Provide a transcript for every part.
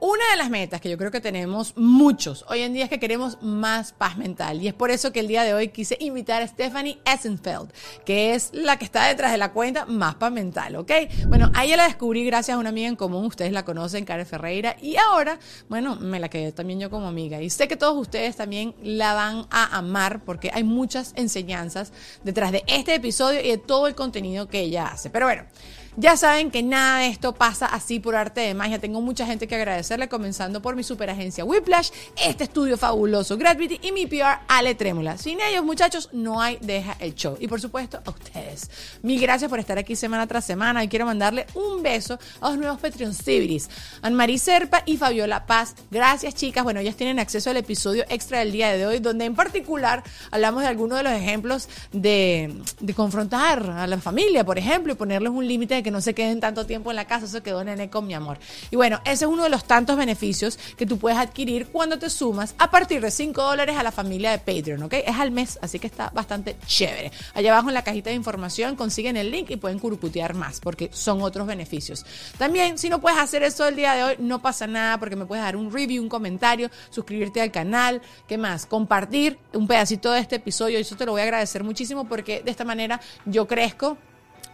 Una de las metas que yo creo que tenemos muchos hoy en día es que queremos más paz mental. Y es por eso que el día de hoy quise invitar a Stephanie Essenfeld, que es la que está detrás de la cuenta Más Paz Mental, ¿ok? Bueno, a ella la descubrí gracias a una amiga en común. Ustedes la conocen, Karen Ferreira. Y ahora, bueno, me la quedé también yo como amiga. Y sé que todos ustedes también la van a amar porque hay muchas enseñanzas detrás de este episodio y de todo el contenido que ella hace. Pero bueno. Ya saben que nada de esto pasa así por arte de magia. Tengo mucha gente que agradecerle, comenzando por mi superagencia Whiplash, este estudio fabuloso Gravity y mi PR Ale Trémula. Sin ellos, muchachos, no hay Deja el Show. Y por supuesto, a ustedes. Mil gracias por estar aquí semana tras semana. Y quiero mandarle un beso a los nuevos Patreon Civilis, Anne-Marie Serpa y Fabiola Paz. Gracias, chicas. Bueno, ellas tienen acceso al episodio extra del día de hoy, donde en particular hablamos de algunos de los ejemplos de, de confrontar a la familia, por ejemplo, y ponerles un límite que no se queden tanto tiempo en la casa, eso quedó nene con mi amor. Y bueno, ese es uno de los tantos beneficios que tú puedes adquirir cuando te sumas a partir de 5 dólares a la familia de Patreon, ¿ok? Es al mes, así que está bastante chévere. Allá abajo en la cajita de información consiguen el link y pueden curputear más, porque son otros beneficios. También, si no puedes hacer eso el día de hoy, no pasa nada, porque me puedes dar un review, un comentario, suscribirte al canal, ¿qué más? Compartir un pedacito de este episodio, y eso te lo voy a agradecer muchísimo, porque de esta manera yo crezco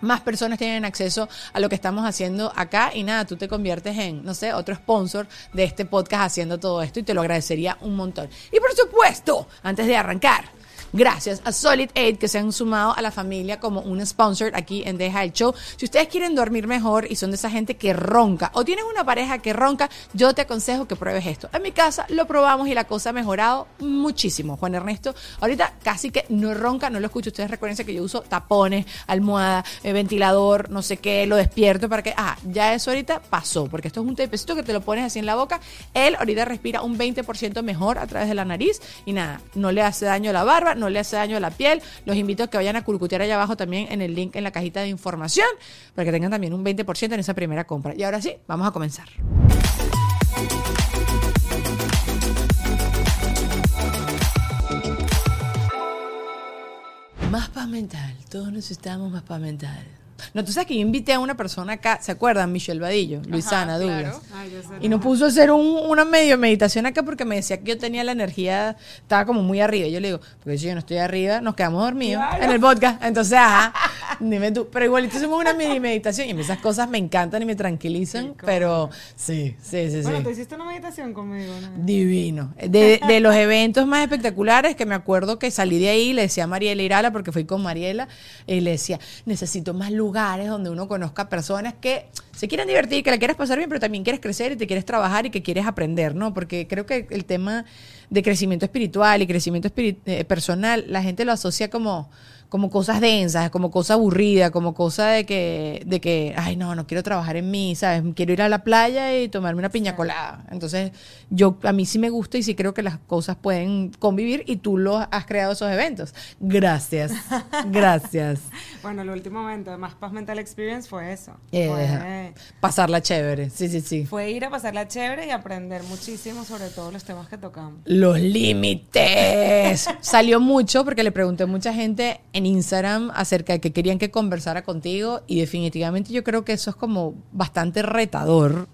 más personas tienen acceso a lo que estamos haciendo acá y nada, tú te conviertes en, no sé, otro sponsor de este podcast haciendo todo esto y te lo agradecería un montón. Y por supuesto, antes de arrancar, gracias a Solid Aid que se han sumado a la familia como un sponsor aquí en Deja el Show. Si ustedes quieren dormir mejor y son de esa gente que ronca o tienen una pareja que ronca, yo te aconsejo que pruebes esto. En mi casa lo probamos y la cosa ha mejorado muchísimo. Juan Ernesto, ahorita casi que no ronca, no lo escucho. Ustedes recuerden que yo uso tapones, almohada, eh, ventilador, no sé qué, lo despierto para que, ah, ya eso ahorita pasó, porque esto es un tapecito que te lo pones así en la boca. Él ahorita respira un 20% mejor a través de la nariz y nada, no le hace daño a la barba, le hace daño a la piel. Los invito a que vayan a curcutear allá abajo también en el link en la cajita de información para que tengan también un 20% en esa primera compra. Y ahora sí, vamos a comenzar. Más paz mental. Todos necesitamos más paz mental. No, tú sabes que yo invité a una persona acá, ¿se acuerdan? Michelle Vadillo, Luisana Douglas. Y nos puso a hacer un- una medio meditación acá porque me decía que yo tenía la energía, estaba como muy arriba. Y yo le digo, porque si yo no estoy arriba, nos quedamos dormidos en el podcast. Entonces, ajá, dime tú. Pero igualito hicimos una mini meditación y esas cosas me encantan y me tranquilizan. Pero sí, sí, sí, sí. Bueno, tú hiciste una meditación conmigo, ¿no? Divino. De, de los eventos más espectaculares que me acuerdo que salí de ahí, le decía a Mariela Irala, porque fui con Mariela, y le decía, necesito más lugares donde uno conozca personas que se quieran divertir, que la quieras pasar bien, pero también quieres crecer y te quieres trabajar y que quieres aprender, ¿no? Porque creo que el tema de crecimiento espiritual y crecimiento espiri- eh, personal, la gente lo asocia como como cosas densas, como cosa aburrida, como cosa de que, de que, ay, no, no quiero trabajar en mí, ¿sabes? Quiero ir a la playa y tomarme una piña colada. Entonces, yo, a mí sí me gusta y sí creo que las cosas pueden convivir y tú lo has creado esos eventos. Gracias, gracias. Bueno, el último momento de Más Paz Mental Experience fue eso. Eh, Fue, pasarla chévere, sí, sí, sí. fue ir a pasarla chévere y aprender muchísimo sobre todos los temas que tocamos. Los límites. Salió mucho porque le pregunté a mucha gente en Instagram acerca de que querían que conversara contigo y definitivamente yo creo que eso es como bastante retador.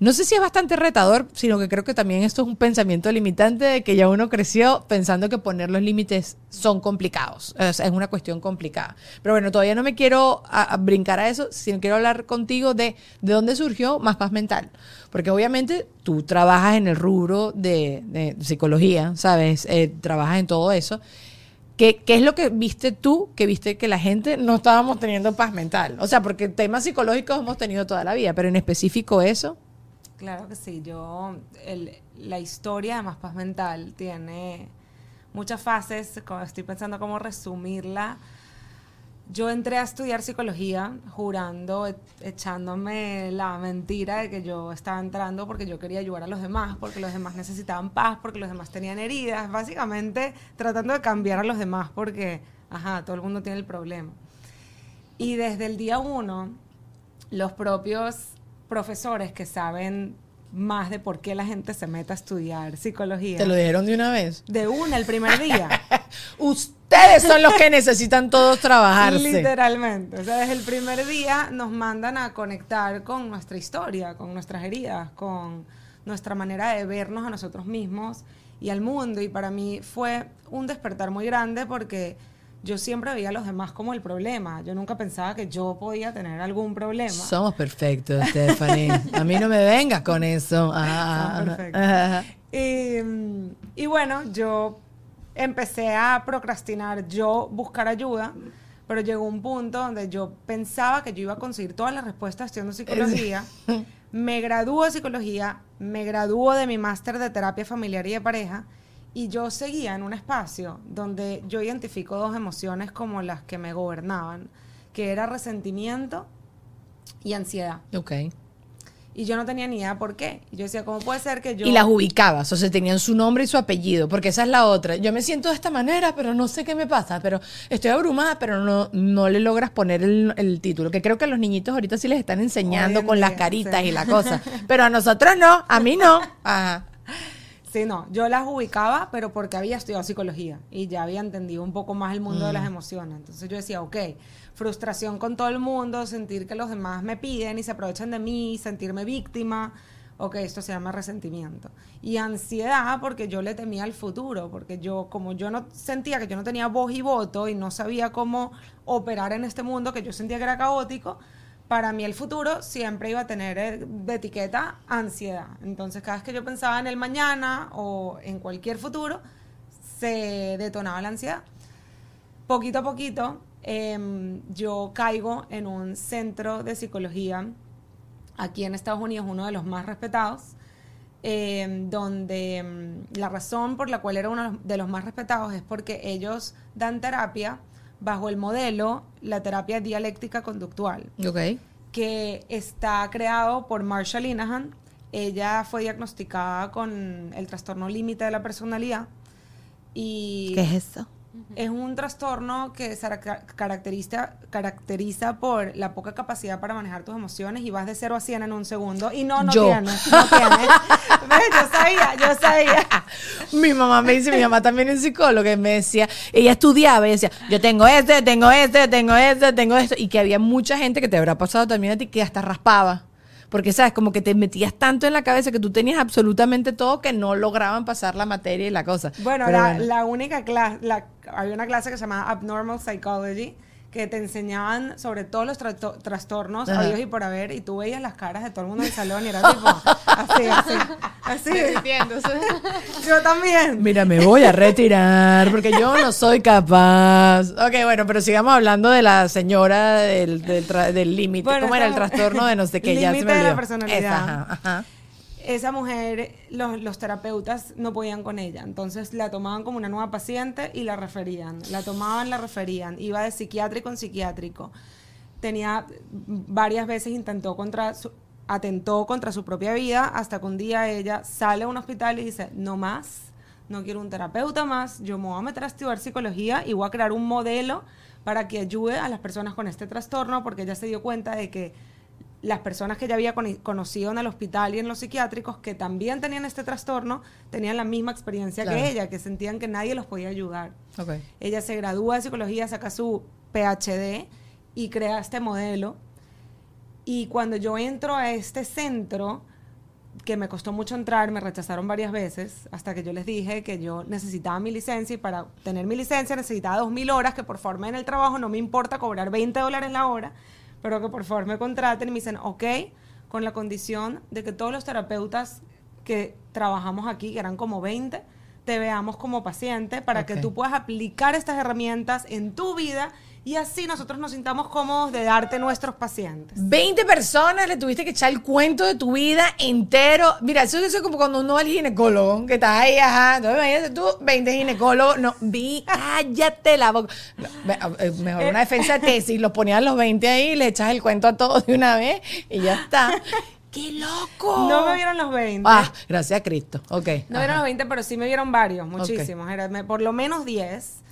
No sé si es bastante retador, sino que creo que también esto es un pensamiento limitante de que ya uno creció pensando que poner los límites son complicados. Sea, es una cuestión complicada. Pero bueno, todavía no me quiero a- a brincar a eso, sino quiero hablar contigo de de dónde surgió Más Paz Mental. Porque obviamente tú trabajas en el rubro de, de psicología, ¿sabes? Eh, trabajas en todo eso. ¿Qué, ¿Qué es lo que viste tú que viste que la gente no estábamos teniendo paz mental? O sea, porque temas psicológicos hemos tenido toda la vida, pero en específico eso. Claro que sí, yo, la historia de Más Paz Mental tiene muchas fases, estoy pensando cómo resumirla. Yo entré a estudiar psicología jurando, e- echándome la mentira de que yo estaba entrando porque yo quería ayudar a los demás, porque los demás necesitaban paz, porque los demás tenían heridas, básicamente tratando de cambiar a los demás porque, ajá, todo el mundo tiene el problema. Y desde el día uno, los propios profesores que saben más de por qué la gente se mete a estudiar psicología. ¿Te lo dijeron de una vez? De una, el primer día. Ustedes son los que necesitan todos trabajarse. Literalmente. O sea, desde el primer día nos mandan a conectar con nuestra historia, con nuestras heridas, con nuestra manera de vernos a nosotros mismos y al mundo. Y para mí fue un despertar muy grande porque yo siempre veía a los demás como el problema. Yo nunca pensaba que yo podía tener algún problema. Somos perfectos, Stephanie. A mí no me vengas con eso. Ah, Somos perfectos. y bueno, yo empecé a procrastinar, yo buscar ayuda, pero llegó un punto donde yo pensaba que yo iba a conseguir todas las respuestas estudiando psicología. Me gradúo de psicología, me gradúo de mi máster de terapia familiar y de pareja, y yo seguía en un espacio donde yo identifico dos emociones como las que me gobernaban, que era resentimiento y ansiedad. Ok. Y yo no tenía ni idea por qué. Y yo decía, ¿cómo puede ser que yo... Y las ubicabas, o sea, tenían su nombre y su apellido, porque esa es la otra. Yo me siento de esta manera, pero no sé qué me pasa, pero estoy abrumada, pero no, no le logras poner el, el título, que creo que a los niñitos ahorita sí les están enseñando con las caritas sí. y la cosa, pero a nosotros no, a mí no. Ajá. Sí, no, yo las ubicaba, pero porque había estudiado psicología y ya había entendido un poco más el mundo de las emociones. Entonces yo decía, ok, frustración con todo el mundo, sentir que los demás me piden y se aprovechan de mí, sentirme víctima. Ok, esto se llama resentimiento. Y ansiedad porque yo le temía al futuro, porque yo, como yo no sentía que yo no tenía voz y voto y no sabía cómo operar en este mundo que yo sentía que era caótico, para mí el futuro siempre iba a tener eh, de etiqueta ansiedad. Entonces, cada vez que yo pensaba en el mañana o en cualquier futuro, se detonaba la ansiedad. Poquito a poquito, em, yo caigo en un centro de psicología aquí en Estados Unidos, uno de los más respetados, em, donde em, la razón por la cual era uno de los más respetados es porque ellos dan terapia bajo el modelo, la terapia dialéctica conductual Ok. que está creado por Marsha Linehan. Ella fue diagnosticada con el trastorno límite de la personalidad y ¿Qué es eso? Es un trastorno que se ca- caracteriza, caracteriza por la poca capacidad para manejar tus emociones y vas de 0 a 100 en un segundo y no, no Yo. tienes, no tienes. Yo sabía, yo sabía. Mi mamá me dice, mi mamá también es psicóloga, y me decía, ella estudiaba y decía, yo tengo este, tengo este, tengo este, tengo esto, y que había mucha gente que te habrá pasado también a ti que hasta raspaba. Porque, ¿sabes? Como que te metías tanto en la cabeza que tú tenías absolutamente todo que no lograban pasar la materia y la cosa. Bueno, la, la única clase, había una clase que se llamaba Abnormal Psychology, que te enseñaban sobre todos los trato- trastornos Ajá. habidos y por haber, y tú veías las caras de todo el mundo en el salón y era tipo, así, así, así. Yo también. Mira, me voy a retirar porque yo no soy capaz. Ok, bueno, pero sigamos hablando de la señora del del tra- del límite. Bueno, ¿Cómo era el trastorno de no sé qué? Ya se Límite me de la olvidó. personalidad. Esa, ajá, ajá. Esa mujer, los, los terapeutas no podían con ella. Entonces la tomaban como una nueva paciente y la referían. La tomaban, la referían. Iba de psiquiátrico en psiquiátrico. Tenía varias veces intentó contra atentó contra su propia vida hasta que un día ella sale a un hospital y dice, no más, no quiero un terapeuta más, yo me voy a meter a estudiar psicología y voy a crear un modelo para que ayude a las personas con este trastorno porque ella se dio cuenta de que las personas que ella había conocido en el hospital y en los psiquiátricos que también tenían este trastorno tenían la misma experiencia Claro. que ella, que sentían que nadie los podía ayudar. Ella se gradúa de psicología, saca su PhD y crea este modelo. Y cuando yo entro a este centro, que me costó mucho entrar, me rechazaron varias veces, hasta que yo les dije que yo necesitaba mi licencia y para tener mi licencia necesitaba 2.000 horas, que por favor me den el trabajo, no me importa cobrar 20 dólares la hora, pero que por favor me contraten y me dicen, ok, con la condición de que todos los terapeutas que trabajamos aquí, que eran como 20, te veamos como paciente para que tú puedas aplicar estas herramientas en tu vida y así nosotros nos sintamos cómodos de darte nuestros pacientes. 20 personas le tuviste que echar el cuento de tu vida entero. Mira, eso, es como cuando uno va al ginecólogo, que estás ahí, ajá. Entonces, imagínate tú, 20 ginecólogos. No, vi, cállate la boca. No, eh, Mejor una defensa de tesis, los ponían los 20 ahí, le echas el cuento a todos de una vez y ya está. ¡Qué loco! No me vieron los 20. Ah, gracias a Cristo. Ok. No vieron los 20, pero sí me vieron varios, muchísimos. Era, me- por lo menos 10.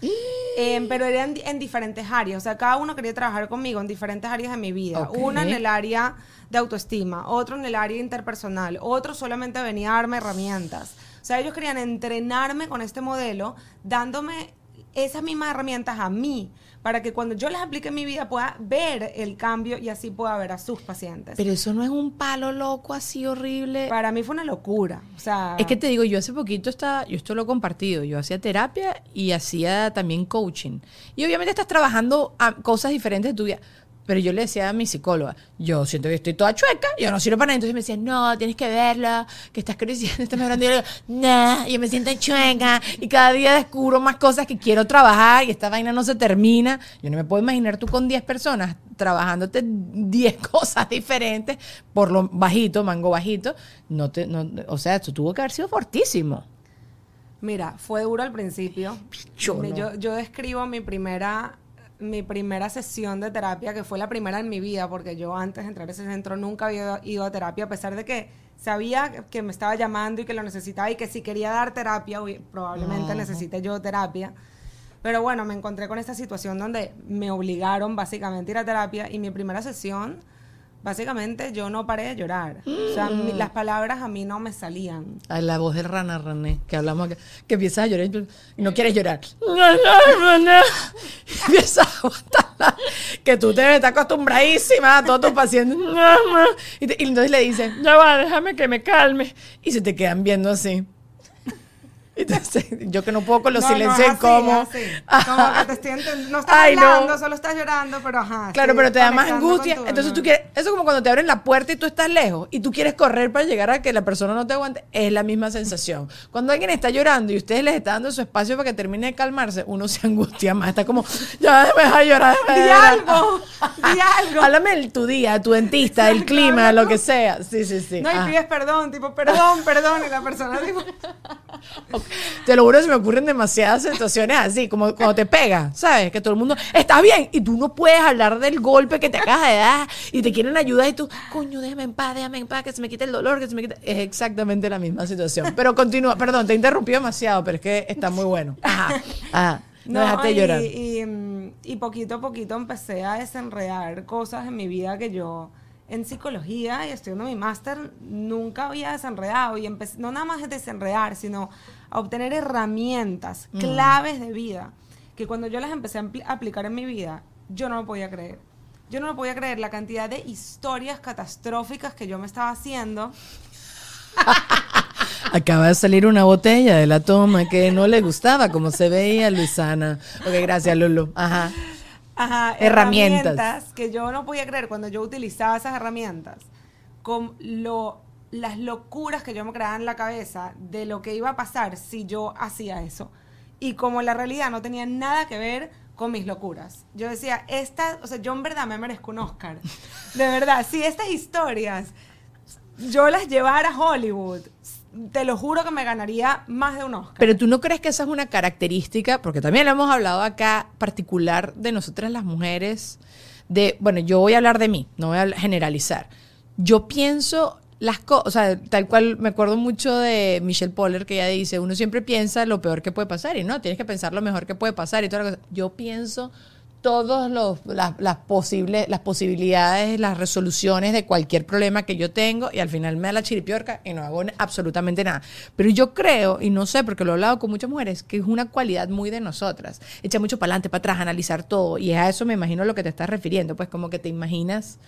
Eh, pero eran en diferentes áreas. O sea, cada uno quería trabajar conmigo en diferentes áreas de mi vida. Ok. Uno en el área de autoestima, otro en el área interpersonal, otro solamente venía a darme herramientas. O sea, ellos querían entrenarme con este modelo, dándome esas mismas herramientas a mí, para que cuando yo las aplique en mi vida pueda ver el cambio y así pueda ver a sus pacientes. Pero eso no es un palo loco así horrible. para mí fue una locura. O sea, Es que te digo, yo hace poquito estaba, yo esto lo he compartido, yo hacía terapia y hacía también coaching. Y obviamente estás trabajando a cosas diferentes de tu vida. Pero yo le decía a mi psicóloga, yo siento que estoy toda chueca, yo no sirvo para nada. Entonces me decía, no, tienes que verla, que estás creciendo, estás mejorando. Y yo le digo, nah, yo me siento chueca y cada día descubro más cosas que quiero trabajar y esta vaina no se termina. Yo no me puedo imaginar tú con 10 personas trabajándote 10 cosas diferentes por lo bajito, mango bajito. No te, no, o sea, esto tuvo que haber sido fortísimo. Mira, fue duro al principio. Yo no. yo, yo describo mi primera, mi primera sesión de terapia, que fue la primera en mi vida, porque yo antes de entrar a ese centro nunca había ido a terapia, a pesar de que sabía que me estaba llamando y que lo necesitaba y que si quería dar terapia, probablemente necesite yo terapia. Pero bueno, me encontré con esta situación donde me obligaron básicamente a ir a terapia y mi primera sesión, básicamente yo no paré de llorar. O sea, mi- las palabras a mí no me salían. Ay, la voz de Rana René, que hablamos, que, que empiezas a llorar y no quieres llorar. No, no, no, no. Y empiezas a aguantarla, que tú te estás acostumbradísima a todos tus pacientes. Y, te- y entonces le dices, ya va, déjame que me calme. Y se te quedan viendo así. Entonces, yo que no puedo con los No, no, silencios así, es así. Como que te estoy No estás Ay, no. hablando, solo estás llorando, pero ajá. Claro, pero te da más angustia. tu- Entonces tú quieres, eso es como cuando te abren la puerta y tú estás lejos y tú quieres correr para llegar a que la persona no te aguante, es la misma sensación. Cuando alguien está llorando y ustedes les está dando su espacio para que termine de calmarse, uno se angustia más, está como, ya déjame dejar llorar. Di llorar". algo, di algo. Háblame de tu día, tu dentista, el clima, lo que sea. Sí, sí, sí. No, y Ah. pides perdón, tipo, perdón, perdón, y la persona tipo, Te lo juro, se me ocurren demasiadas situaciones así, como cuando te pega, ¿sabes? Que todo el mundo, estás bien, y tú no puedes hablar del golpe que te acabas de dar, y te quieren ayudar, y tú, coño, déjame en paz, déjame en paz, que se me quite el dolor, que se me quite. Es exactamente la misma situación. Pero continúa, perdón, te interrumpí demasiado, pero es que está muy bueno. Ajá, ajá. No, déjate y, llorar. Y, y poquito a poquito empecé a desenredar cosas en mi vida que yo en psicología y estudiando mi máster nunca había desenredado. Y empecé, no nada más desenredar, sino a obtener herramientas, Mm. claves de vida, que cuando yo las empecé a aplicar en mi vida, yo no lo podía creer. Yo no lo podía creer la cantidad de historias catastróficas que yo me estaba haciendo. Acaba de salir una botella de la toma que no le gustaba como se veía Luisana. Ok, gracias, Lulu. Ajá. Ajá, Herramientas. que yo no podía creer cuando yo utilizaba esas herramientas, con lo, las locuras que yo me creaba en la cabeza de lo que iba a pasar si yo hacía eso. Y como la realidad no tenía nada que ver con mis locuras. Yo decía, esta, o sea, yo en verdad me merezco un Oscar. De verdad, si estas historias yo las llevara a Hollywood, te lo juro que me ganaría más de un Oscar. Pero tú no crees que esa es una característica, porque también lo hemos hablado acá, particular de nosotras las mujeres, de, bueno, yo voy a hablar de mí, no voy a generalizar. Yo pienso las cosas, tal cual me acuerdo mucho de Michelle Poller que ella dice, uno siempre piensa lo peor que puede pasar y no, tienes que pensar lo mejor que puede pasar y toda la cosa. Yo pienso todas las, las, posibles, las posibilidades, las resoluciones de cualquier problema que yo tengo y al final me da la chiripiorca y no hago absolutamente nada. Pero yo creo, y no sé porque lo he hablado con muchas mujeres, que es una cualidad muy de nosotras. Echa mucho para adelante, para atrás, analizar todo. Y a eso me imagino lo que te estás refiriendo, pues como que te imaginas,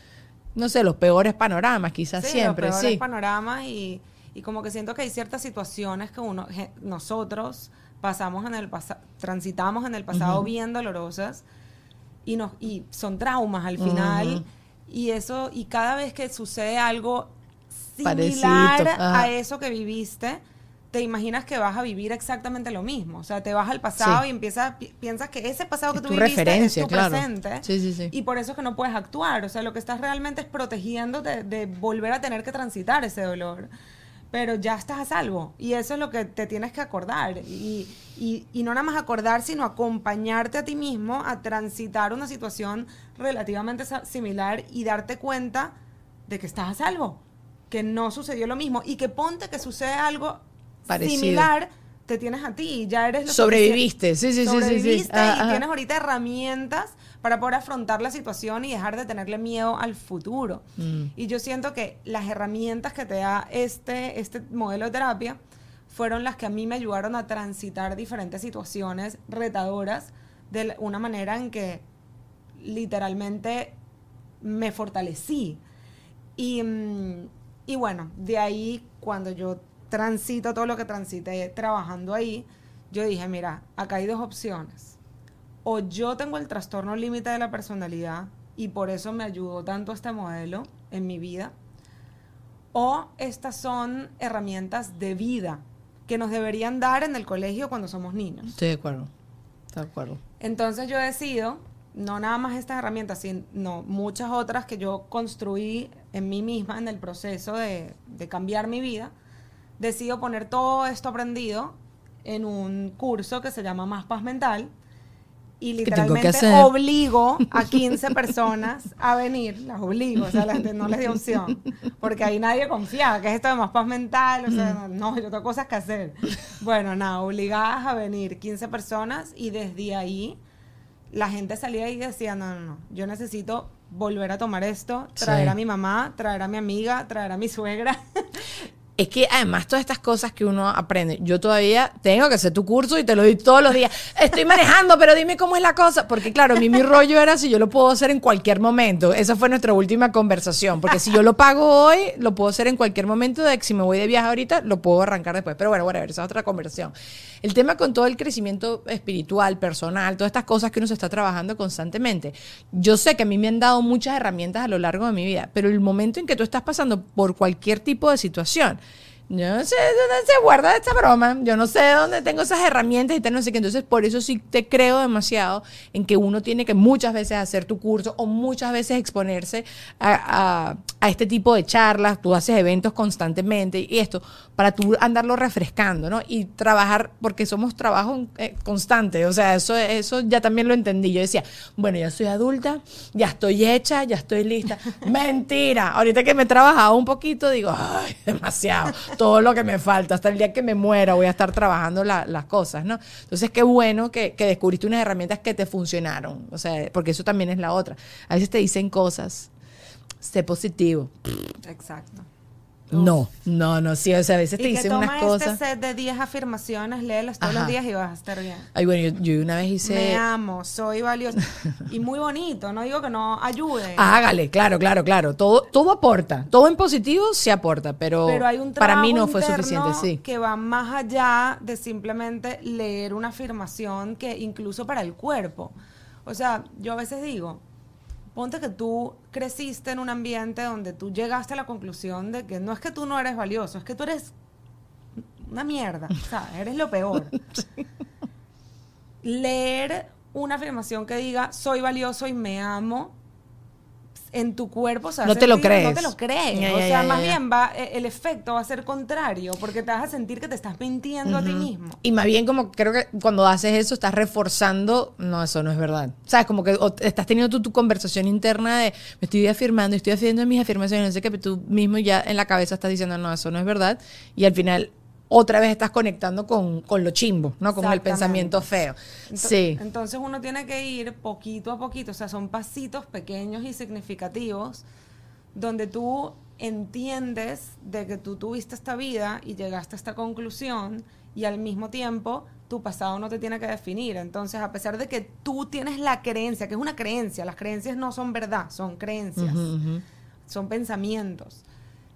no sé, los peores panoramas, quizás siempre. Los peores panoramas y, y como que siento que hay ciertas situaciones que uno, nosotros pasamos en el pasado, transitamos en el pasado bien dolorosas y, nos, y son traumas al final. Y eso, y cada vez que sucede algo similar a eso que viviste, te imaginas que vas a vivir exactamente lo mismo. O sea, te vas al pasado y empiezas, piensas que ese pasado que tú viviste es tu presente. y por eso es que no puedes actuar. O sea, lo que estás realmente es protegiéndote de volver a tener que transitar ese dolor pero ya estás a salvo. Y eso es lo que te tienes que acordar. Y, y, no nada más acordar, sino acompañarte a ti mismo a transitar una situación relativamente similar y darte cuenta de que estás a salvo, que no sucedió lo mismo y que ponte que sucede algo similar te tienes a ti, ya eres lo Sobreviviste, sí, sí, sí, sí, sí. Ah, y tienes ahorita herramientas para poder afrontar la situación y dejar de tenerle miedo al futuro. Mm. Y yo siento que las herramientas que te da este, este modelo de terapia fueron las que a mí me ayudaron a transitar diferentes situaciones retadoras de una manera en que literalmente me fortalecí. Y, mm, y bueno, de ahí cuando yo transito todo lo que transité trabajando ahí, yo dije, mira, acá hay dos opciones. O yo tengo el trastorno límite de la personalidad y por eso me ayudó tanto este modelo en mi vida. O estas son herramientas de vida que nos deberían dar en el colegio cuando somos niños. Estoy de acuerdo. Estoy de acuerdo. Entonces yo decido, no nada más estas herramientas, sino muchas otras que yo construí en mí misma en el proceso de, de cambiar mi vida decido poner todo esto aprendido en un curso que se llama Más Paz Mental y literalmente obligo a 15 personas a venir, las obligo, o sea, no les di opción, porque ahí nadie confiaba, que es esto de más paz mental, o sea, mm. no, yo tengo cosas que hacer. Bueno, nada, obligadas a venir 15 personas y desde ahí la gente salía y decía, no, no, no, yo necesito volver a tomar esto, traer a mi mamá, traer a mi amiga, traer a mi suegra. es que además todas estas cosas que uno aprende, yo todavía tengo que hacer tu curso y te lo doy todos los días. Estoy manejando, pero dime cómo es la cosa. Porque claro, a mí mi rollo era si yo lo puedo hacer en cualquier momento. Esa fue nuestra última conversación. Porque si yo lo pago hoy, lo puedo hacer en cualquier momento. De que si me voy de viaje ahorita, lo puedo arrancar después. Pero bueno, bueno, esa es otra conversación. El tema con todo el crecimiento espiritual, personal, todas estas cosas que uno se está trabajando constantemente. Yo sé que a mí me han dado muchas herramientas a lo largo de mi vida, pero el momento en que tú estás pasando por cualquier tipo de situación, yo no sé dónde se guarda esta broma. Yo no sé dónde tengo esas herramientas y tal, no sé qué. Entonces, por eso sí te creo demasiado en que uno tiene que muchas veces hacer tu curso o muchas veces exponerse a, este tipo de charlas. Tú haces eventos constantemente y esto para tú andarlo refrescando, ¿no? Y trabajar, porque somos trabajo eh, constante. O sea, eso, eso ya también lo entendí. Yo decía, bueno, ya soy adulta, ya estoy hecha, ya estoy lista. Mentira. Ahorita que me he trabajado un poquito, digo, ay, demasiado todo lo que me falta. Hasta el día que me muera voy a estar trabajando las cosas, ¿no? Entonces, qué bueno que, que descubriste unas herramientas que te funcionaron. O sea, porque eso también es la otra. A veces te dicen cosas, sé positivo. Exacto. No, no, no, sí, o sea, a veces te dicen unas este cosas. este set de 10 afirmaciones, léelas todos los días y vas a estar bien. Ay, bueno, yo, una vez hice. Me amo, soy valioso. y muy bonito, no digo que no ayude. Hágale, claro, claro, claro. Todo, todo aporta. Todo en positivo se aporta, pero, para mí no fue suficiente, sí. Que va más allá de simplemente leer una afirmación que incluso para el cuerpo. O sea, yo a veces digo, ponte que tú creciste en un ambiente donde tú llegaste a la conclusión de que no es que tú no eres valioso, es que tú eres una mierda, o sea, eres lo peor. Leer una afirmación que diga soy valioso y me amo en tu cuerpo se va a No te lo crees. No te lo crees. Ya, o sea, ya, más ya. bien va, eh, el efecto va a ser contrario, porque te vas a sentir que te estás mintiendo a ti mismo. Y más bien como creo que cuando haces eso estás reforzando, no, eso no es verdad. ¿Sabes? Como que o estás teniendo tú tu conversación interna de me estoy afirmando, estoy haciendo mis afirmaciones, no sé qué, pero tú mismo ya en la cabeza estás diciendo, no, eso no es verdad. Y al final otra vez estás conectando con, con lo chimbo, ¿no? Con el pensamiento feo. Ento- Sí. Entonces uno tiene que ir poquito a poquito, o sea, son pasitos pequeños y significativos donde tú entiendes de que tú tuviste esta vida y llegaste a esta conclusión y al mismo tiempo tu pasado no te tiene que definir. Entonces, a pesar de que tú tienes la creencia, que es una creencia, las creencias no son verdad, son creencias, Ujú, ujú. son pensamientos,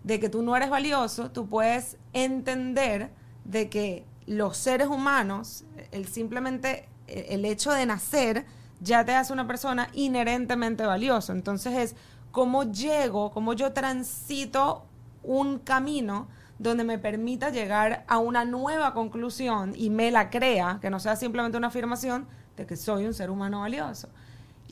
de que tú no eres valioso, tú puedes entender de que los seres humanos, el simplemente eh, el hecho de nacer ya te hace una persona inherentemente valioso. Entonces es cómo llego, cómo yo transito un camino donde me permita llegar a una nueva conclusión y me la crea, que no sea simplemente una afirmación de que soy un ser humano valioso.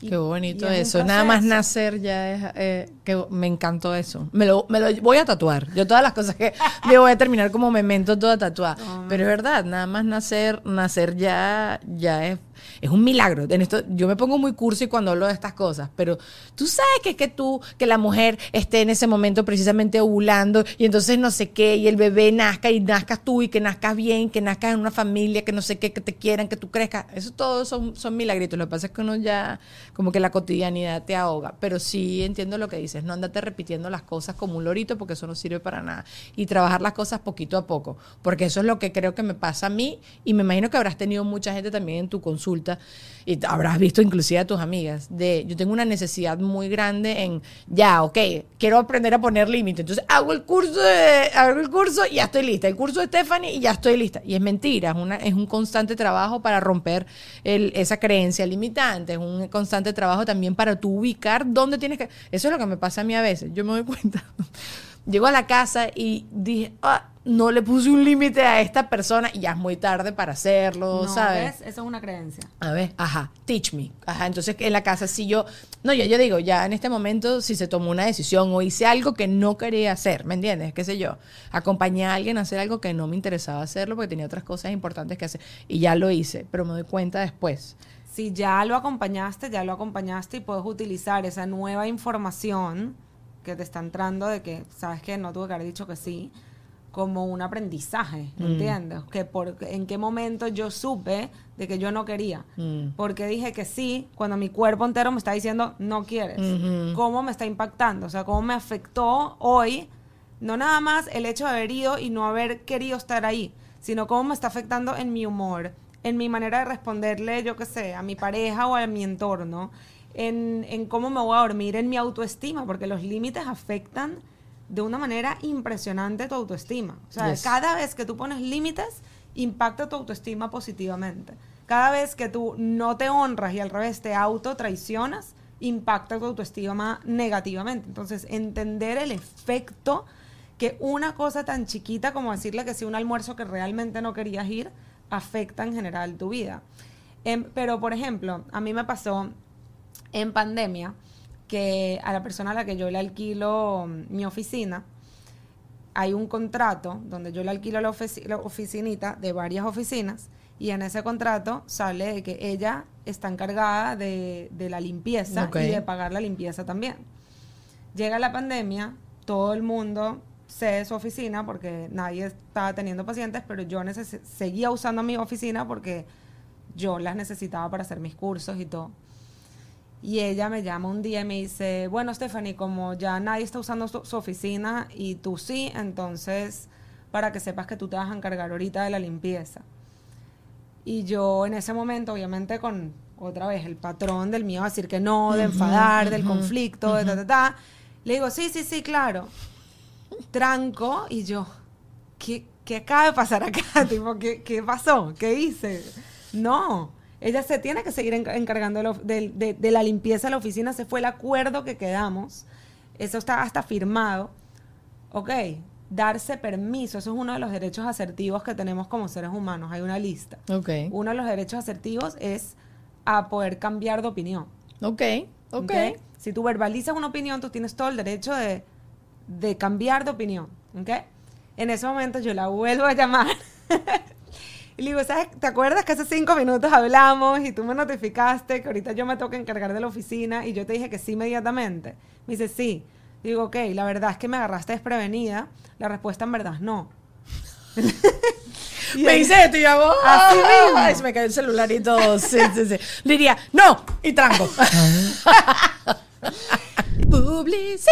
Y- Qué bonito y es un eso. Nada más nacer ya es. eh, que me encantó eso. Me lo, me lo voy a tatuar. Yo todas las cosas que me voy a terminar como memento toda tatuada. Pero es verdad, nada más nacer, nacer ya, ya es, es un milagro. En esto, yo me pongo muy cursi cuando hablo de estas cosas. Pero tú sabes que es que tú, que la mujer esté en ese momento precisamente ovulando y entonces no sé qué, y el bebé nazca y nazcas tú y que nazcas bien, que nazcas en una familia, que no sé qué, que te quieran, que tú crezcas. Eso todo son, son milagritos. Lo que pasa es que uno ya, como que la cotidianidad te ahoga. Pero sí entiendo lo que dices. No andate repitiendo las cosas como un lorito porque eso no sirve para nada. Y trabajar las cosas poquito a poco. Porque eso es lo que creo que me pasa a mí y me imagino que habrás tenido mucha gente también en tu consulta y habrás visto inclusive a tus amigas de yo tengo una necesidad muy grande en ya, ok, quiero aprender a poner límite. Entonces hago el curso de, hago el curso y ya estoy lista. El curso de Stephanie y ya estoy lista. Y es mentira, es, una, es un constante trabajo para romper el- esa creencia limitante, es un constante trabajo también para tú ubicar dónde tienes que... Eso es lo que me pasa a mí a veces. Yo me doy cuenta. Llego a la casa y dije, ah, no le puse un límite a esta persona y ya es muy tarde para hacerlo, No, ¿sabes? ¿ves? Eso es una creencia. A ver, ajá, teach me. Ajá, entonces en la casa, si yo, no, yo, yo digo, ya en este momento, si se tomó una decisión o hice algo que no quería hacer, ¿me entiendes? ¿Qué sé yo? Acompañé a alguien a hacer algo que no me interesaba hacerlo porque tenía otras cosas importantes que hacer y ya lo hice, pero me doy cuenta después. Si ya lo acompañaste, ya lo acompañaste y puedes utilizar esa nueva información que te está entrando de que, sabes que no tuve que haber dicho que sí, como un aprendizaje, ¿entiendes? Que por, en qué momento yo supe de que yo no quería. Mm. Porque dije que sí cuando mi cuerpo entero me está diciendo no quieres. ¿Cómo me está impactando? O sea, cómo me afectó hoy, no nada más el hecho de haber ido y no haber querido estar ahí, sino cómo me está afectando en mi humor, en mi manera de responderle, yo qué sé, a mi pareja o a mi entorno, en, en cómo me voy a dormir, en mi autoestima, porque los límites afectan de una manera impresionante tu autoestima. O sea, Yes. cada vez que tú pones límites, impacta tu autoestima positivamente. Cada vez que tú no te honras y al revés te autotraicionas, impacta tu autoestima negativamente. Entonces, entender el efecto que una cosa tan chiquita como decirle que sí un almuerzo que realmente no querías ir, afecta en general tu vida. Em, pero, por ejemplo, a mí me pasó en pandemia que a la persona a la que yo le alquilo mm, mi oficina, hay un contrato donde yo le alquilo la, ofici- la oficinita de varias oficinas y en ese contrato sale de que ella está encargada de, de la limpieza y de pagar la limpieza también. Llega la pandemia, todo el mundo cede su oficina porque nadie estaba teniendo pacientes, pero yo neces- seguía usando mi oficina porque yo las necesitaba para hacer mis cursos y todo. Y ella me llama un día y me dice, bueno, Stephanie, como ya nadie está usando su, su oficina y tú sí, entonces para que sepas que tú te vas a encargar ahorita de la limpieza. Y yo en ese momento, obviamente con otra vez el patrón del mío, decir que no, de enfadar, del conflicto, de ta, ta, ta, le digo, sí, sí, sí, claro. Tranco y yo, ¿qué, qué acaba de pasar acá? tipo, ¿qué, ¿qué pasó? ¿Qué hice? No, ella se tiene que seguir enca- encargando de, la limpieza de la oficina. Ese fue el acuerdo que quedamos. Eso está hasta firmado. Ok, darse permiso. Eso es uno de los derechos asertivos que tenemos como seres humanos. Hay una lista. Ok. Uno de los derechos asertivos es a poder cambiar de opinión. Ok. Ok. Si tú verbalizas una opinión, tú tienes todo el derecho de, de cambiar de opinión. ¿ok? En ese momento yo la vuelvo a llamar. y le digo, ¿sabes? ¿te acuerdas que hace cinco minutos hablamos y tú me notificaste que ahorita yo me toca encargar de la oficina y yo te dije que sí inmediatamente? Me dice, sí. Digo, ok, la verdad es que me agarraste desprevenida. La respuesta en verdad es no. Me dice esto y yo Así "Ah", mismo. y se me cayó el celular y todo. Sí, sí, sí. Le diría, no, y tranco. Publicidad.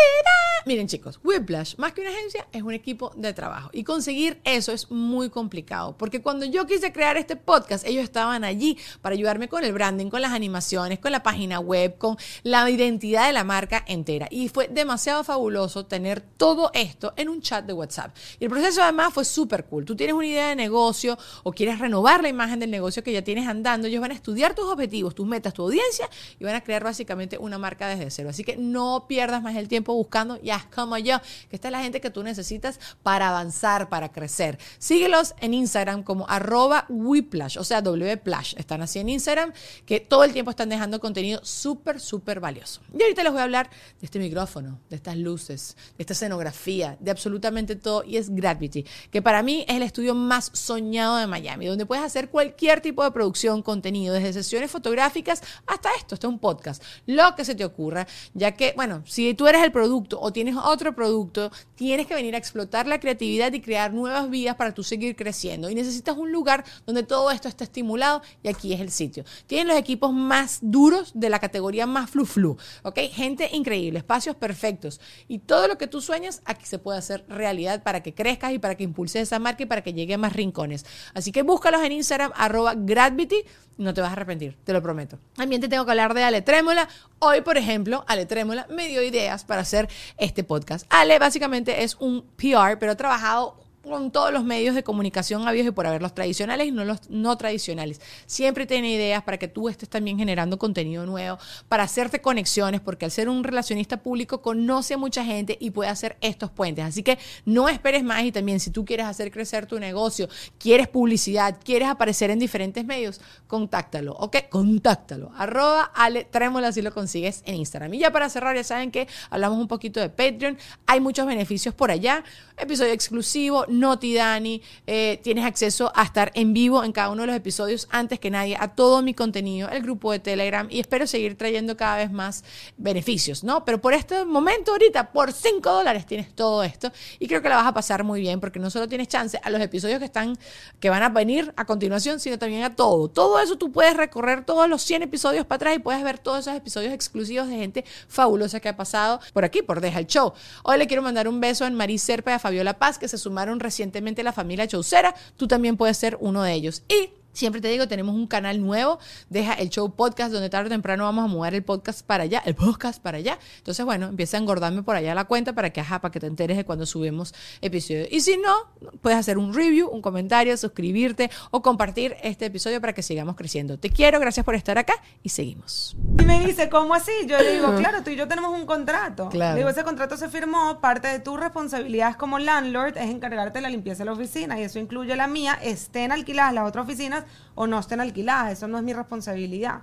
Miren chicos, Whiplash, más que una agencia, es un equipo de trabajo. Y conseguir eso es muy complicado. Porque cuando yo quise crear este podcast, ellos estaban allí para ayudarme con el branding, con las animaciones, con la página web, con la identidad de la marca entera. Y fue demasiado fabuloso tener todo esto en un chat de WhatsApp. Y el proceso además fue súper cool. Tú tienes una idea de negocio o quieres renovar la imagen del negocio que ya tienes andando, ellos van a estudiar tus objetivos, tus metas, tu audiencia y van a crear básicamente una marca desde cero. Así que no pierdas más el tiempo buscando, ya como yo, que esta es la gente que tú necesitas para avanzar, para crecer. Síguelos en Instagram como arroba Whiplash, o sea, Wplash. Están así en Instagram, que todo el tiempo están dejando contenido súper, súper valioso. Y ahorita les voy a hablar de este micrófono, de estas luces, de esta escenografía, de absolutamente todo, y es Gravity, que para mí es el estudio más soñado de Miami, donde puedes hacer cualquier tipo de producción, contenido, desde sesiones fotográficas hasta esto, hasta un podcast, lo que se te ocurra, ya que, bueno, si tú eres el producto o tienes otro producto, tienes que venir a explotar la creatividad y crear nuevas vías para tú seguir creciendo. Y necesitas un lugar donde todo esto esté estimulado y aquí es el sitio. Tienen los equipos más duros de la categoría más flu flu, ¿ok? Gente increíble, espacios perfectos y todo lo que tú sueñas aquí se puede hacer realidad para que crezcas y para que impulses esa marca y para que llegue a más rincones. Así que búscalos en Instagram, arroba Gravity, no te vas a arrepentir, te lo prometo. También te tengo que hablar de Ale Trémola. Hoy, por ejemplo, Ale Trémola me ideas para hacer este podcast. Ale básicamente es un PR, pero ha trabajado con todos los medios de comunicación habidos y por haber los tradicionales y no los no tradicionales. Siempre tiene ideas para que tú estés también generando contenido nuevo, para hacerte conexiones, porque al ser un relacionista público conoce a mucha gente y puede hacer estos puentes. Así que no esperes más y también si tú quieres hacer crecer tu negocio, quieres publicidad, quieres aparecer en diferentes medios, contáctalo, ¿ok? Contáctalo. Arroba Ale Trémola, así lo consigues en Instagram. Y ya para cerrar, ya saben que hablamos un poquito de Patreon. Hay muchos beneficios por allá. Episodio exclusivo, Noti Dani. eh, tienes acceso a estar en vivo en cada uno de los episodios antes que nadie, a todo mi contenido, el grupo de Telegram. Y espero seguir trayendo cada vez más beneficios, ¿no? Pero por este momento, ahorita, por 5 dólares tienes todo esto. Y creo que la vas a pasar muy bien porque no solo tienes chance a los episodios que están, que van a venir a continuación, sino también a todo. Todo eso tú puedes recorrer todos los 100 episodios para atrás y puedes ver todos esos episodios exclusivos de gente fabulosa que ha pasado por aquí, por Deja el Show. Hoy le quiero mandar un beso a Maris Serpa y a Fabiola Paz, que se sumaron recientemente la familia Chaucera. Tú también puedes ser uno de ellos. Y Siempre te digo, tenemos un canal nuevo, deja el show podcast, donde tarde o temprano vamos a mover el podcast para allá, el podcast para allá. Entonces, bueno, empieza a engordarme por allá la cuenta para que, ajá, para que te enteres de cuando subimos episodios. Y si no, puedes hacer un review, un comentario, suscribirte o compartir este episodio para que sigamos creciendo. Te quiero, gracias por estar acá y seguimos. Y me dice, ¿cómo así? Yo le digo, claro, tú y yo tenemos un contrato. Claro. Le digo, ese contrato se firmó, parte de tus responsabilidades como landlord es encargarte de la limpieza de la oficina y eso incluye la mía, estén alquiladas las otras oficinas o no estén alquiladas, eso no es mi responsabilidad.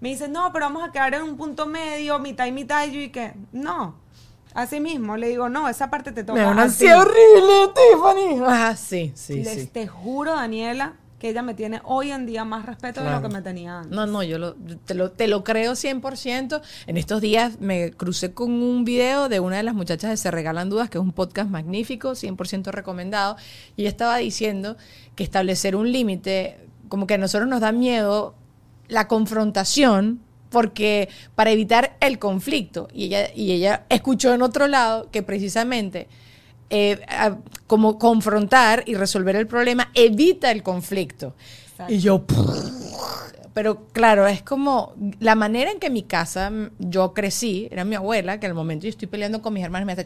Me dice, no, pero vamos a quedar en un punto medio, mitad y mitad, y yo y que, no. Así mismo, le digo, no, esa parte te toca. Me da una a ti". ansiedad horrible, Tiffany. Ah, sí, sí, Les sí. te juro, Daniela, que ella me tiene hoy en día más respeto de lo que me tenía antes. No, no, yo lo- te, lo, te lo creo 100%. En estos días me crucé con un video de una de las muchachas de Se Regalan Dudas, que es un podcast magnífico, 100% recomendado, y ella estaba diciendo que establecer un límite, como que a nosotros nos da miedo la confrontación, porque para evitar el conflicto, y ella, y ella escuchó en otro lado que precisamente eh, a- como confrontar y resolver el problema evita el conflicto. Exacto. Y yo, pero claro, es como la manera en que mi casa yo crecí, era mi abuela, que al momento yo estoy peleando con mis hermanos me hace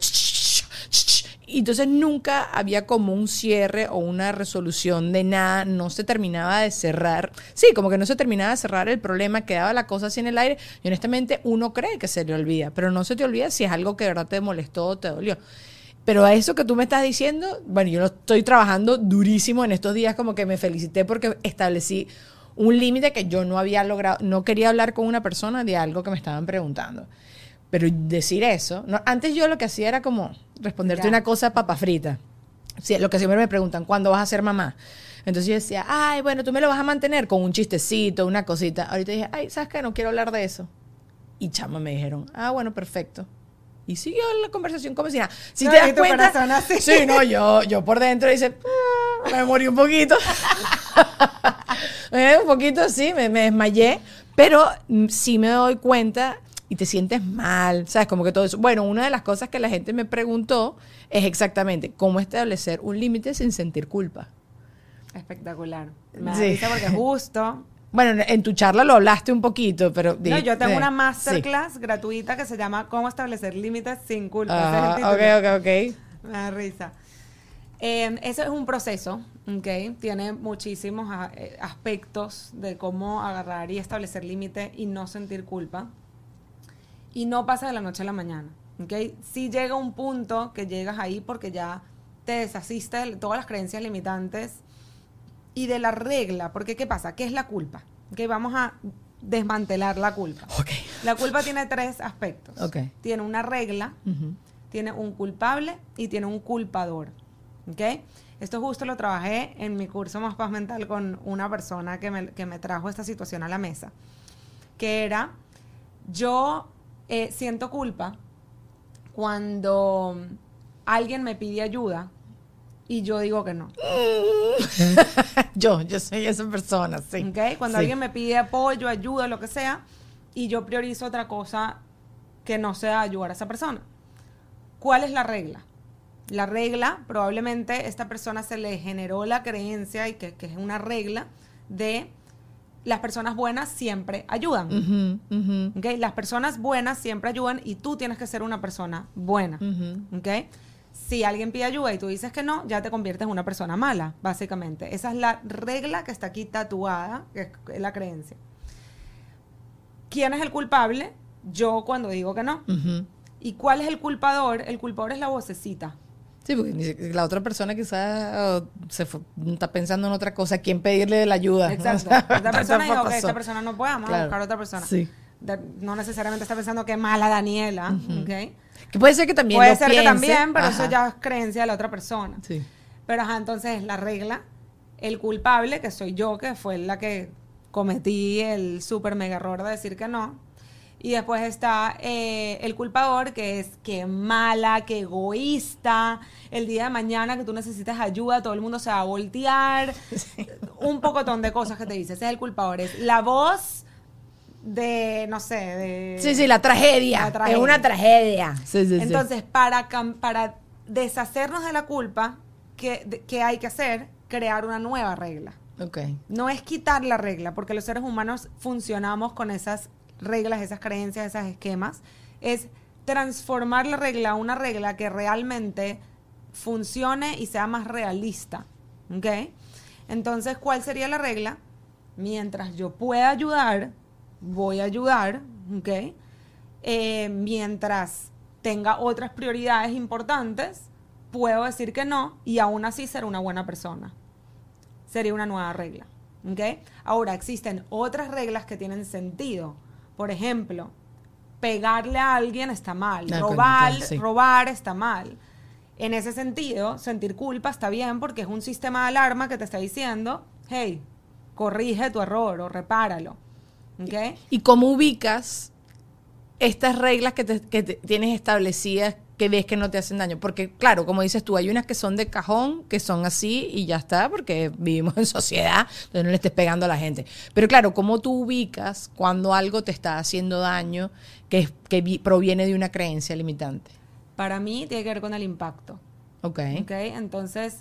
y entonces nunca había como un cierre o una resolución de nada, no se terminaba de cerrar. Sí, como que no se terminaba de cerrar el problema, quedaba la cosa así en el aire y honestamente uno cree que se le olvida, pero no se te olvida si es algo que de verdad te molestó o te dolió. Pero a eso que tú me estás diciendo, bueno, yo lo estoy trabajando durísimo en estos días, como que me felicité porque establecí un límite que yo no había logrado, no quería hablar con una persona de algo que me estaban preguntando. Pero decir eso, no, antes yo lo que hacía era como responderte Ya. una cosa papa frita. Sí, lo que siempre me preguntan, ¿cuándo vas a ser mamá? Entonces yo decía, ay, bueno, tú me lo vas a mantener con un chistecito, una cosita. Ahorita dije, ay, ¿sabes qué? No quiero hablar de eso. Y chama me dijeron, ah, bueno, perfecto. Y siguió la conversación como si nada. Si No, te das cuenta. así. Sí, no, yo, yo por dentro dice, "Ah", me morí un poquito. Un poquito sí, me, me desmayé. Pero mm, sí me doy cuenta y te sientes mal, ¿sabes? Como que todo eso. Bueno, una de las cosas que la gente me preguntó es exactamente cómo establecer un límite sin sentir culpa. Espectacular. Me da Sí. risa porque justo. Bueno, en tu charla lo hablaste un poquito, pero... No, yo tengo una sí. masterclass gratuita que se llama Cómo establecer límites sin culpa. Ah, título. ok, ok, ok. Me da risa. Eh, eso es un proceso, ¿ok? Tiene muchísimos eh, aspectos de cómo agarrar y establecer límite y no sentir culpa. Y no pasa de la noche a la mañana, ¿ok? Sí llega un punto que llegas ahí porque ya te deshaciste de todas las creencias limitantes y de la regla. Porque, ¿qué pasa? ¿Qué es la culpa? ¿Ok? Vamos a desmantelar la culpa. Ok. La culpa tiene tres aspectos. Ok. Tiene una regla, tiene un culpable y tiene un culpador. ¿Ok? Esto justo lo trabajé en mi curso Más Paz Mental con una persona que me, que me trajo esta situación a la mesa. Que era, yo eh, siento culpa cuando alguien me pide ayuda y yo digo que no. yo, yo soy esa persona, sí. ¿ok? Cuando Sí. alguien me pide apoyo, ayuda, lo que sea, y yo priorizo otra cosa que no sea ayudar a esa persona. ¿Cuál es la regla? La regla, probablemente esta persona se le generó la creencia y que, que es una regla de las personas buenas siempre ayudan. ¿ok? Las personas buenas siempre ayudan y tú tienes que ser una persona buena. Si alguien pide ayuda y tú dices que no, ya te conviertes en una persona mala, básicamente. Esa es la regla que está aquí tatuada, que es la creencia. ¿Quién es el culpable? Yo cuando digo que no. ¿Y cuál es el culpador? El culpador es la vocecita. Sí, porque la otra persona quizás se fue- está pensando en otra cosa, ¿quién pedirle la ayuda? Exacto. Esta persona dijo, pasó. esta persona no puede, vamos a Claro. buscar a otra persona. Sí. De- no necesariamente está pensando que mala Daniela, ¿ok? Que puede ser que también Puede lo ser que piense. también, pero Ajá. eso ya es creencia de la otra persona. Sí. Pero ajá, entonces la regla, el culpable, que soy yo, que fue la que cometí el super mega error de decir que no. Y después está eh, el culpador, que es que mala, que egoísta. El día de mañana que tú necesitas ayuda, todo el mundo se va a voltear. Un pocotón de cosas que te dice. Ese es el culpador. Es la voz de, no sé, de... Sí, sí, la tragedia. La tragedia. Es una tragedia. Sí, sí, sí. Entonces, para, para deshacernos de la culpa, ¿qué, de- qué hay que hacer? Crear una nueva regla. No es quitar la regla, porque los seres humanos funcionamos con esas reglas, esas creencias, esos esquemas. Es transformar la regla a una regla que realmente funcione y sea más realista. ¿Ok? Entonces, ¿cuál sería la regla? Mientras yo pueda ayudar, voy a ayudar. ¿Ok? Eh, mientras tenga otras prioridades importantes, puedo decir que no y aún así ser una buena persona sería una nueva regla. ¿ok? Ahora, existen otras reglas que tienen sentido. Por ejemplo, pegarle a alguien está mal, Ah, robar, sí. robar está mal. En ese sentido, sentir culpa está bien porque es un sistema de alarma que te está diciendo, hey, corrige tu error o repáralo. ¿ok? ¿Y cómo ubicas estas reglas que, te- que te- tienes establecidas que ves que no te hacen daño? Porque, claro, como dices tú, hay unas que son de cajón, que son así y ya está, porque vivimos en sociedad, entonces no le estés pegando a la gente. Pero claro, ¿cómo tú ubicas cuando algo te está haciendo daño que, es- que vi- proviene de una creencia limitante? Para mí tiene que ver con el impacto. Ok. ¿Ok? Entonces,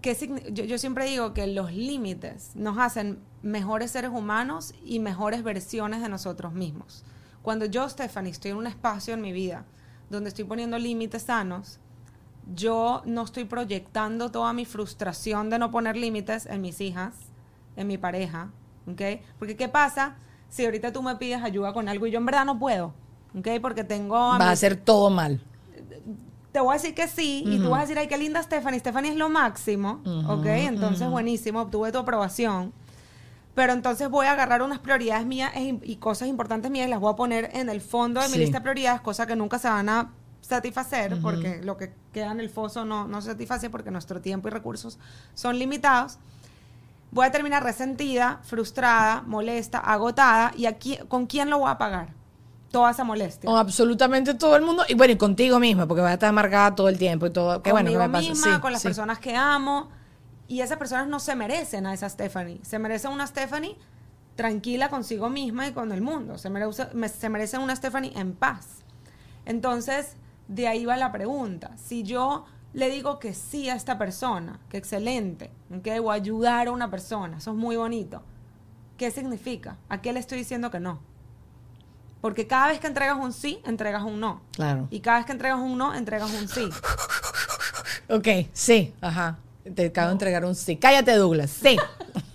¿qué yo, yo siempre digo que los límites nos hacen mejores seres humanos y mejores versiones de nosotros mismos. Cuando yo, Stephanie, estoy en un espacio en mi vida donde estoy poniendo límites sanos, yo no estoy proyectando toda mi frustración de no poner límites en mis hijas, en mi pareja, ¿ok? Porque ¿qué pasa si ahorita tú me pides ayuda con algo y yo en verdad no puedo? ¿Ok? Porque tengo a Vas a hacer todo mal. te voy a decir que sí, y tú vas a decir, ay, qué linda Stephanie, Stephanie es lo máximo, ¿ok? Entonces, ujú. buenísimo, obtuve tu aprobación. Pero entonces voy a agarrar unas prioridades mías y cosas importantes mías y las voy a poner en el fondo de mi Sí. lista de prioridades, cosas que nunca se van a satisfacer porque lo que queda en el foso no, no se satisface porque nuestro tiempo y recursos son limitados. Voy a terminar resentida, frustrada, molesta, agotada. ¿Y aquí, con quién lo voy a pagar? Toda esa molestia. Con absolutamente todo el mundo. Y bueno, y contigo misma, porque vas a estar amargada todo el tiempo y todo. Qué bueno que me pasa. misma, Sí, con las sí. personas que amo. Y esas personas no se merecen a esa Stephanie. Se merecen una Stephanie tranquila consigo misma y con el mundo. Se, merece, me- se merecen una Stephanie en paz. Entonces, de ahí va la pregunta. Si yo le digo que sí a esta persona, que excelente, que a ayudar a una persona, eso es muy bonito. ¿Qué significa? ¿A qué le estoy diciendo que no? Porque cada vez que entregas un sí, entregas un no. Claro. Y cada vez que entregas un no, entregas un sí. Ok, sí, ajá. Te acabo de entregar un sí. Cállate, Douglas. Sí.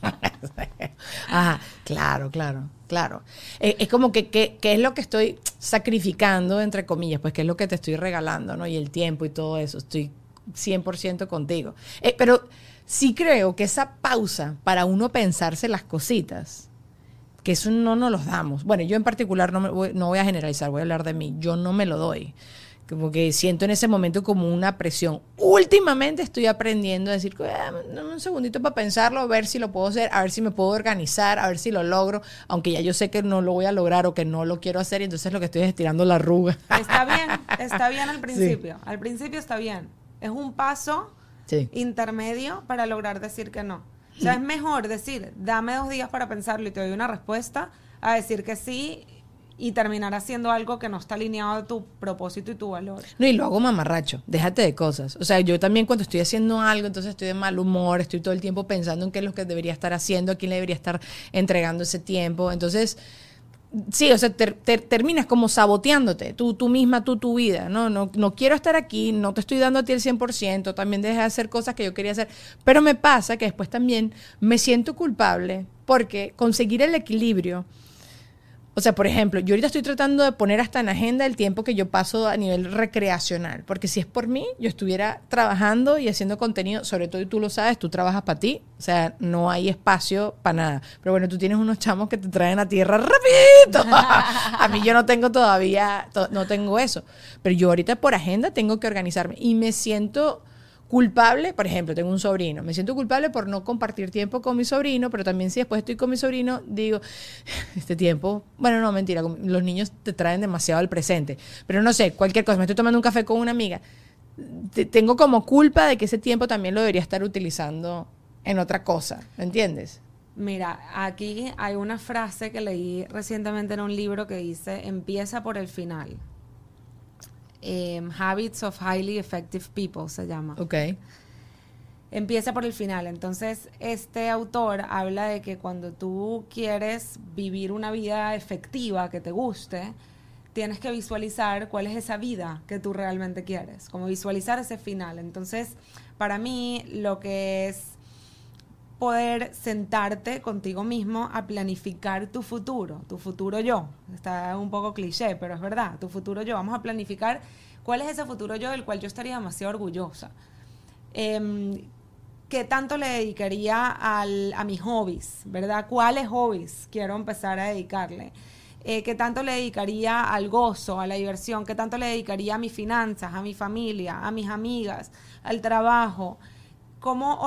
ajá, claro, claro, claro. Eh, es como que, es lo que estoy sacrificando, entre comillas, pues que es lo que te estoy regalando, ¿no? Y el tiempo y todo eso. Estoy 100% contigo. Eh, pero sí creo que esa pausa para uno pensarse las cositas, que eso no nos los damos. Bueno, yo en particular no, me voy, no voy a generalizar, voy a hablar de mí. Yo no me lo doy. Como que siento en ese momento como una presión. Últimamente estoy aprendiendo a decir, "Ah, dame un segundito para pensarlo, a ver si lo puedo hacer, a ver si me puedo organizar, a ver si lo logro, aunque ya yo sé que no lo voy a lograr o que no lo quiero hacer, y entonces lo que estoy es estirando la arruga. Está bien, está bien al principio. Al principio está bien. Es un paso Sí. intermedio para lograr decir que no. O sea, es mejor decir, dame dos días para pensarlo y te doy una respuesta, a decir que sí y terminar haciendo algo que no está alineado a tu propósito y tu valor. No, y lo hago mamarracho, déjate de cosas. O sea, yo también cuando estoy haciendo algo, entonces estoy de mal humor, estoy todo el tiempo pensando en qué es lo que debería estar haciendo, a quién le debería estar entregando ese tiempo. Entonces, sí, o sea, ter- ter- terminas como saboteándote, tú, tú misma, tú, tu vida, ¿no? ¿no? No quiero estar aquí, no te estoy dando a ti el 100%, también dejé de hacer cosas que yo quería hacer. Pero me pasa que después también me siento culpable porque conseguir el equilibrio o sea, por ejemplo, yo ahorita estoy tratando de poner hasta en agenda el tiempo que yo paso a nivel recreacional, porque si es por mí, yo estuviera trabajando y haciendo contenido, sobre todo y tú lo sabes, tú trabajas para ti, o sea, no hay espacio para nada. Pero bueno, tú tienes unos chamos que te traen a tierra rapidito. a mí yo no tengo todavía, to- no tengo eso. Pero yo ahorita por agenda tengo que organizarme y me siento culpable, por ejemplo, tengo un sobrino, me siento culpable por no compartir tiempo con mi sobrino, pero también si después estoy con mi sobrino, digo, este tiempo, bueno, no, mentira, los niños te traen demasiado al presente, pero no sé, cualquier cosa, me estoy tomando un café con una amiga, te- tengo como culpa de que ese tiempo también lo debería estar utilizando en otra cosa, ¿me entiendes? Mira, aquí hay una frase que leí recientemente en un libro que dice, empieza por el final. Em, Habits of Highly Effective People se llama. Ok. Empieza por el final. Entonces, este autor habla de que cuando tú quieres vivir una vida efectiva que te guste, tienes que visualizar cuál es esa vida que tú realmente quieres, como visualizar ese final. Entonces, para mí, lo que es poder sentarte contigo mismo a planificar tu futuro, tu futuro yo. Está un poco cliché, pero es verdad, tu futuro yo. Vamos a planificar cuál es ese futuro yo del cual yo estaría demasiado orgullosa. Em, ¿Qué tanto le dedicaría al- a mis hobbies? ¿Verdad? ¿Cuáles hobbies quiero empezar a dedicarle? Eh, ¿Qué tanto le dedicaría al gozo, a la diversión? ¿Qué tanto le dedicaría a mis finanzas, a mi familia, a mis amigas, al trabajo? ¿Cómo,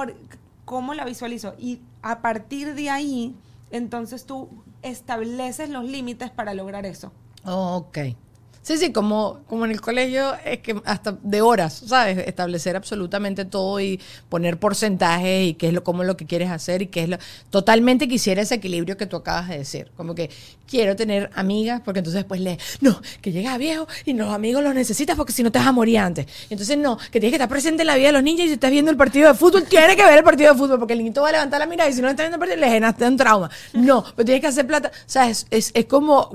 cómo la visualizo? Y a partir de ahí, entonces tú estableces los límites para lograr eso. Ok. Sí, sí, como, como en el colegio, es que hasta de horas, ¿sabes? Establecer absolutamente todo y poner porcentajes y qué es lo, cómo es lo que quieres hacer y qué es lo. Totalmente quisiera ese equilibrio que tú acabas de decir. Como que quiero tener amigas, porque entonces después le. No, que llegas viejo y los amigos los necesitas porque si no te vas a morir antes. Entonces no, que tienes que estar presente en la vida de los niños y si estás viendo el partido de fútbol, tienes que ver el partido de fútbol porque el niñito va a levantar la mirada y si no está viendo el partido, le generaste un trauma. No, pero tienes que hacer plata. O sea, es, es, es como.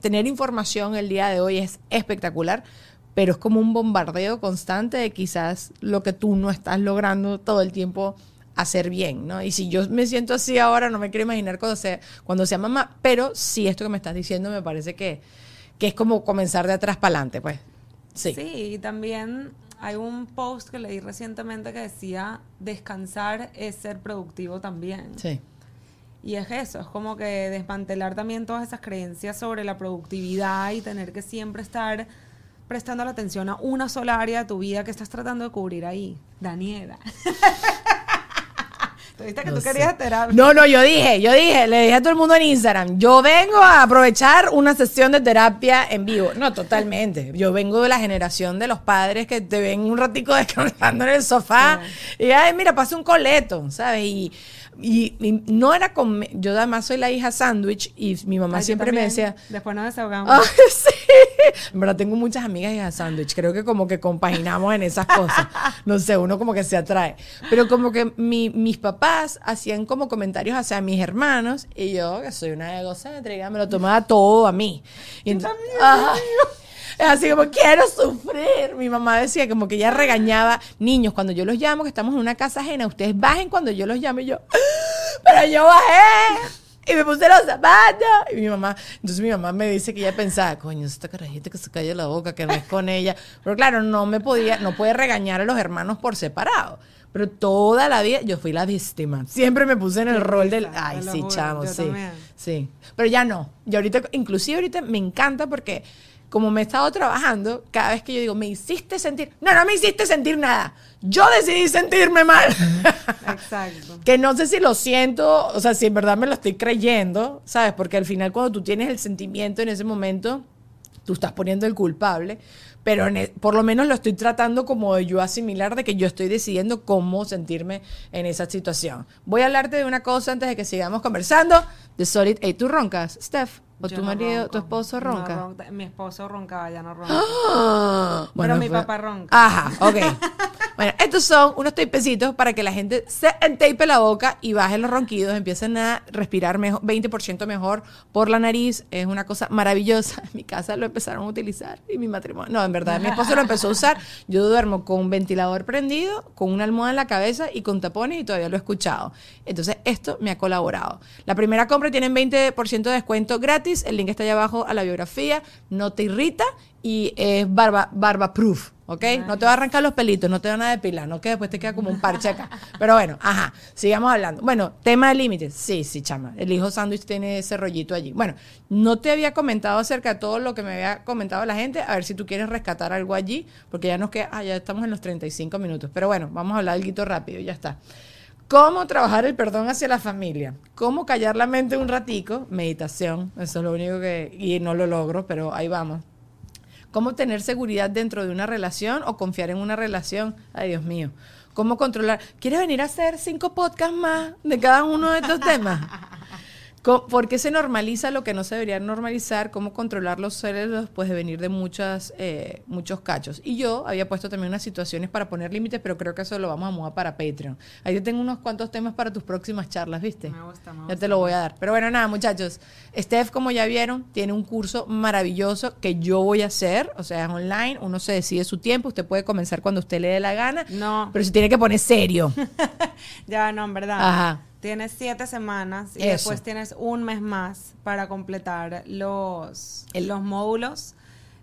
tener información el día de hoy es espectacular, pero es como un bombardeo constante de quizás lo que tú no estás logrando todo el tiempo hacer bien, ¿no? Y si yo me siento así ahora, no me quiero imaginar cuando sea, cuando sea mamá, pero sí esto que me estás diciendo me parece que, que es como comenzar de atrás para adelante, pues. Sí. Sí, y también hay un post que leí recientemente que decía, descansar es ser productivo también. Sí. Y es eso, es como que desmantelar también todas esas creencias sobre la productividad y tener que siempre estar prestando la atención a una sola área de tu vida que estás tratando de cubrir ahí. Daniela. ¿Tuviste que No tú sé. querías terapia? No, no, yo dije, yo dije, le dije a todo el mundo en Instagram, yo vengo a aprovechar una sesión de terapia en vivo. No, totalmente. Yo vengo de la generación de los padres que te ven un ratico descansando en el sofá y, ay, mira, pase un coleto, ¿sabes? Y, y- y no era con... Yo además soy la hija sándwich y mi mamá Ay, siempre me decía... Después nos desahogamos. Ay, sí. En verdad tengo muchas amigas hijas sándwich. Creo que como que compaginamos en esas cosas. No sé, uno como que se atrae. Pero como que mi- mis papás hacían como comentarios hacia mis hermanos y yo, que soy una egocéntrica, me lo tomaba todo a mí. Y ent- Ajá. Es así como, quiero sufrir. Mi mamá decía como que ella regañaba, niños, cuando yo los llamo, que estamos en una casa ajena, ustedes bajen cuando yo los llame y yo, pero yo bajé. Y me puse los zapatos. Y mi mamá, entonces mi mamá me dice que ella pensaba, coño, esta carajita que se calle la boca, que no es con ella. Pero claro, no me podía, no puede regañar a los hermanos por separado. Pero toda la vida yo fui la víctima. Siempre me puse en el rol del. Ay, sí, juro, chamo, yo sí. también. Sí. Pero ya no. Y ahorita, inclusive ahorita me encanta porque como me he estado trabajando, cada vez que yo digo, me hiciste sentir. No, no me hiciste sentir nada. Yo decidí sentirme mal. Exacto. que no sé si lo siento, o sea, si en verdad me lo estoy creyendo, ¿sabes? Porque al final cuando tú tienes el sentimiento en ese momento, tú estás poniendo el culpable, pero en e- por lo menos lo estoy tratando como de yo asimilar de que yo estoy decidiendo cómo sentirme en esa situación. Voy a hablarte de una cosa antes de que sigamos conversando, de Solid A. ¿Tú roncas, Steph? ¿O Yo tu no marido, ronco. tu esposo No ronca? Mi esposo roncaba, ya no ronca. Bueno, mi fue- papá ronca. Ajá, ok. Bueno, estos son unos tapecitos para que la gente se entape la boca y baje los ronquidos, empiecen a respirar mejor, 20% mejor por la nariz. Es una cosa maravillosa. En mi casa lo empezaron a utilizar y mi matrimonio. No, en verdad, mi esposo lo empezó a usar. Yo duermo con un ventilador prendido, con una almohada en la cabeza y con tapones y todavía lo he escuchado. Entonces, esto me ha colaborado. La primera compra tienen 20% de descuento gratis. El link está allá abajo a la biografía. No te irrita y es barba, barba proof, ¿ok? No te va a arrancar los pelitos, no te van a depilar, no que después te queda como un parche acá. Pero bueno, ajá, sigamos hablando. Bueno, tema de límites. Sí, sí, chama. El hijo sándwich tiene ese rollito allí. Bueno, no te había comentado acerca de todo lo que me había comentado la gente. A ver si tú quieres rescatar algo allí, porque ya nos queda, ah, ya estamos en los 35 minutos. Pero bueno, vamos a hablar algo rápido, ya está. ¿Cómo trabajar el perdón hacia la familia? ¿Cómo callar la mente un ratico? Meditación, eso es lo único que... Y no lo logro, pero ahí vamos. ¿Cómo tener seguridad dentro de una relación o confiar en una relación? Ay, Dios mío. ¿Cómo controlar? ¿Quieres venir a hacer cinco podcasts más de cada uno de estos temas? ¿Por qué se normaliza lo que no se debería normalizar? ¿Cómo controlar los celos después de venir de muchas, eh, muchos cachos? Y yo había puesto también unas situaciones para poner límites, pero creo que eso lo vamos a mudar para Patreon. Ahí yo tengo unos cuantos temas para tus próximas charlas, ¿viste? Me gusta, me Ya gusta, te lo voy a dar. Pero bueno, nada, muchachos. Steph, como ya vieron, tiene un curso maravilloso que yo voy a hacer. O sea, es online. Uno se decide su tiempo. Usted puede comenzar cuando usted le dé la gana. No. Pero se tiene que poner serio. Ya, no, en verdad. Ajá. Tienes siete semanas y Eso. después tienes un mes más para completar los, El- los módulos.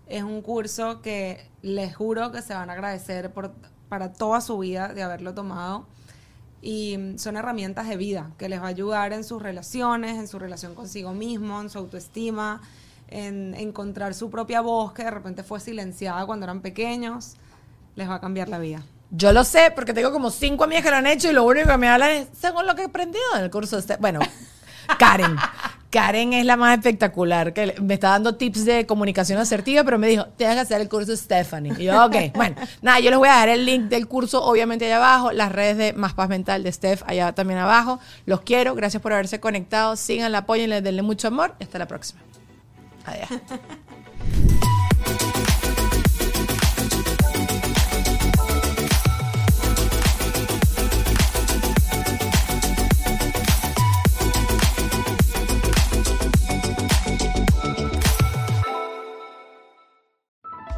Es un curso que les juro que se van a agradecer por, para toda su vida de haberlo tomado. Y son herramientas de vida que les va a ayudar en sus relaciones, en su relación consigo mismo, en su autoestima, en encontrar su propia voz que de repente fue silenciada cuando eran pequeños. Les va a cambiar la vida. Yo lo sé porque tengo como cinco amigas que lo han hecho y lo único que me hablan es según lo que he aprendido en el curso de Steph. Bueno, Karen. Karen es la más espectacular, que me está dando tips de comunicación asertiva, pero me dijo, tienes que hacer el curso de Stephanie. Y yo, ok, bueno, nada, yo les voy a dar el link del curso, obviamente allá abajo, las redes de Más Paz Mental de Steph allá también abajo. Los quiero, gracias por haberse conectado, síganla, apóyenle, denle mucho amor y hasta la próxima. Adiós.